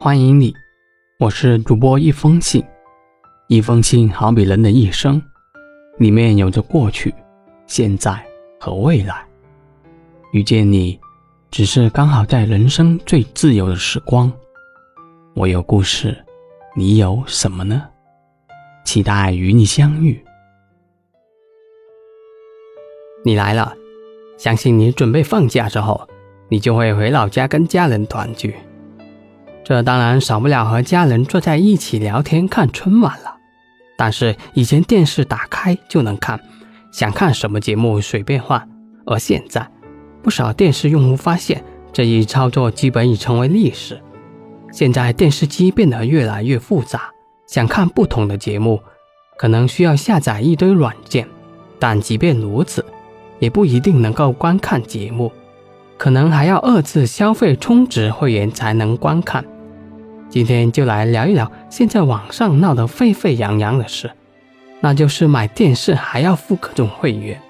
欢迎你，我是主播一封信。一封信好比人的一生，里面有着过去、现在和未来。遇见你，只是刚好在人生最自由的时光。我有故事，你有什么呢？期待与你相遇。你来了，相信你准备放假之后。你就会回老家跟家人团聚，这当然少不了和家人坐在一起聊天、看春晚了。但是以前电视打开就能看，想看什么节目随便换，而现在，不少电视用户发现这一操作基本已成为历史。现在电视机变得越来越复杂，想看不同的节目，可能需要下载一堆软件，但即便如此，也不一定能够观看节目。可能还要二次消费充值会员才能观看。今天就来聊一聊现在网上闹得沸沸扬扬的事，那就是买电视还要付各种会员。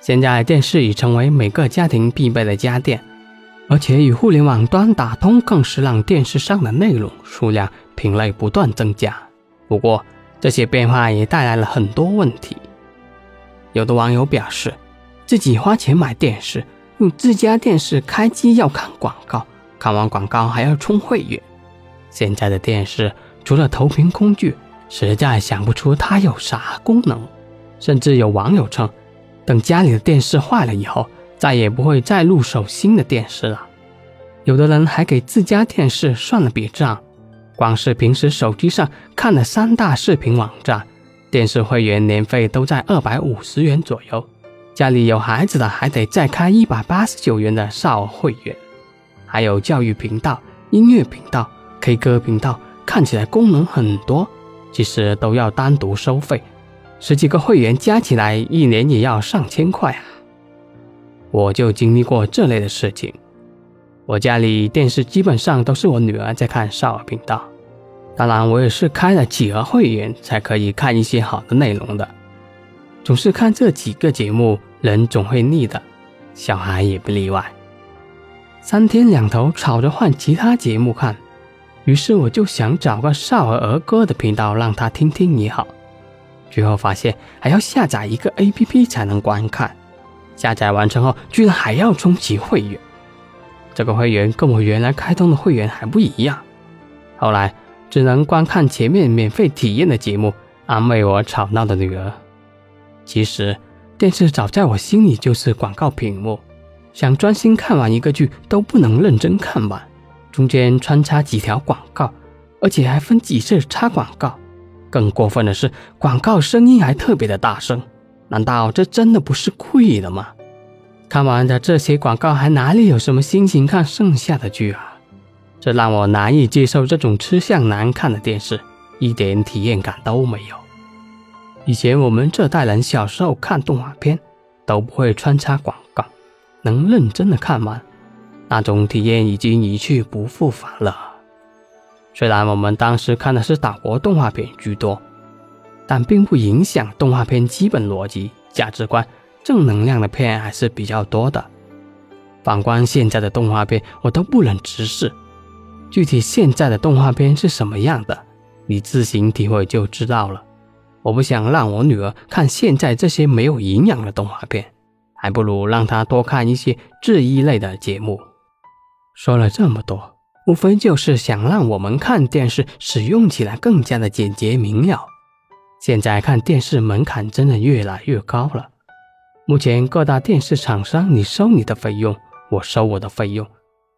现在电视已成为每个家庭必备的家电，而且与互联网端打通，更是让电视上的内容数量、品类不断增加。不过，这些变化也带来了很多问题。有的网友表示，自己花钱买电视。用自家电视开机要看广告，看完广告还要充会员。现在的电视除了投屏工具，实在想不出它有啥功能。甚至有网友称，等家里的电视坏了以后，再也不会再入手新的电视了。有的人还给自家电视算了笔账，光是平时手机上看的三大视频网站，电视会员年费都在二百五十元左右。家里有孩子的还得再开一百八十九元的少儿会员，还有教育频道、音乐频道、K 歌频道，看起来功能很多，其实都要单独收费，十几个会员加起来一年也要上千块啊！我就经历过这类的事情，我家里电视基本上都是我女儿在看少儿频道，当然我也是开了企鹅会员才可以看一些好的内容的。总是看这几个节目，人总会腻的，小孩也不例外。三天两头吵着换其他节目看，于是我就想找个少儿儿歌的频道让他听听也好。最后发现还要下载一个 APP 才能观看，下载完成后居然还要充齐会员，这个会员跟我原来开通的会员还不一样。后来只能观看前面免费体验的节目，安慰我吵闹的女儿。其实，电视早在我心里就是广告屏幕，想专心看完一个剧都不能认真看完，中间穿插几条广告，而且还分几次插广告。更过分的是，广告声音还特别的大声，难道这真的不是故意的吗？看完的这些广告，还哪里有什么心情看剩下的剧啊？这让我难以接受这种吃相难看的电视，一点体验感都没有。以前我们这代人小时候看动画片都不会穿插广告，能认真的看完，那种体验已经一去不复返了。虽然我们当时看的是岛国动画片居多，但并不影响动画片基本逻辑、价值观、正能量的片还是比较多的。反观现在的动画片，我都不忍直视。具体现在的动画片是什么样的，你自行体会就知道了。我不想让我女儿看现在这些没有营养的动画片，还不如让她多看一些治愈类的节目。说了这么多，无非就是想让我们看电视使用起来更加的简洁明了。现在看电视门槛真的越来越高了。目前各大电视厂商，你收你的费用，我收我的费用，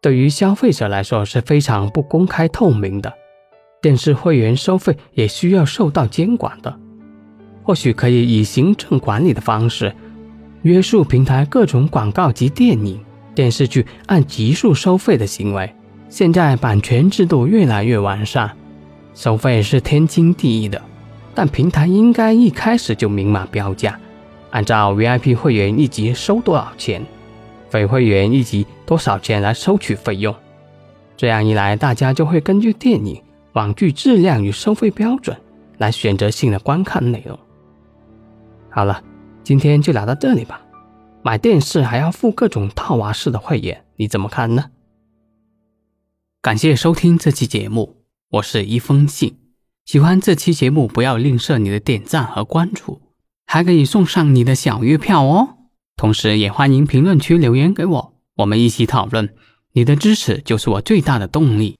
对于消费者来说是非常不公开透明的。电视会员收费也需要受到监管的。或许可以以行政管理的方式约束平台各种广告及电影、电视剧按集数收费的行为。现在版权制度越来越完善，收费是天经地义的，但平台应该一开始就明码标价，按照 VIP 会员一集收多少钱，非会员一集多少钱来收取费用。这样一来，大家就会根据电影、网剧质量与收费标准来选择性的观看内容。好了，今天就聊到这里吧。买电视还要付各种套娃式的会员，你怎么看呢？感谢收听这期节目，我是一封信。喜欢这期节目，不要吝啬你的点赞和关注，还可以送上你的小月票哦。同时，也欢迎评论区留言给我，我们一起讨论。你的支持就是我最大的动力。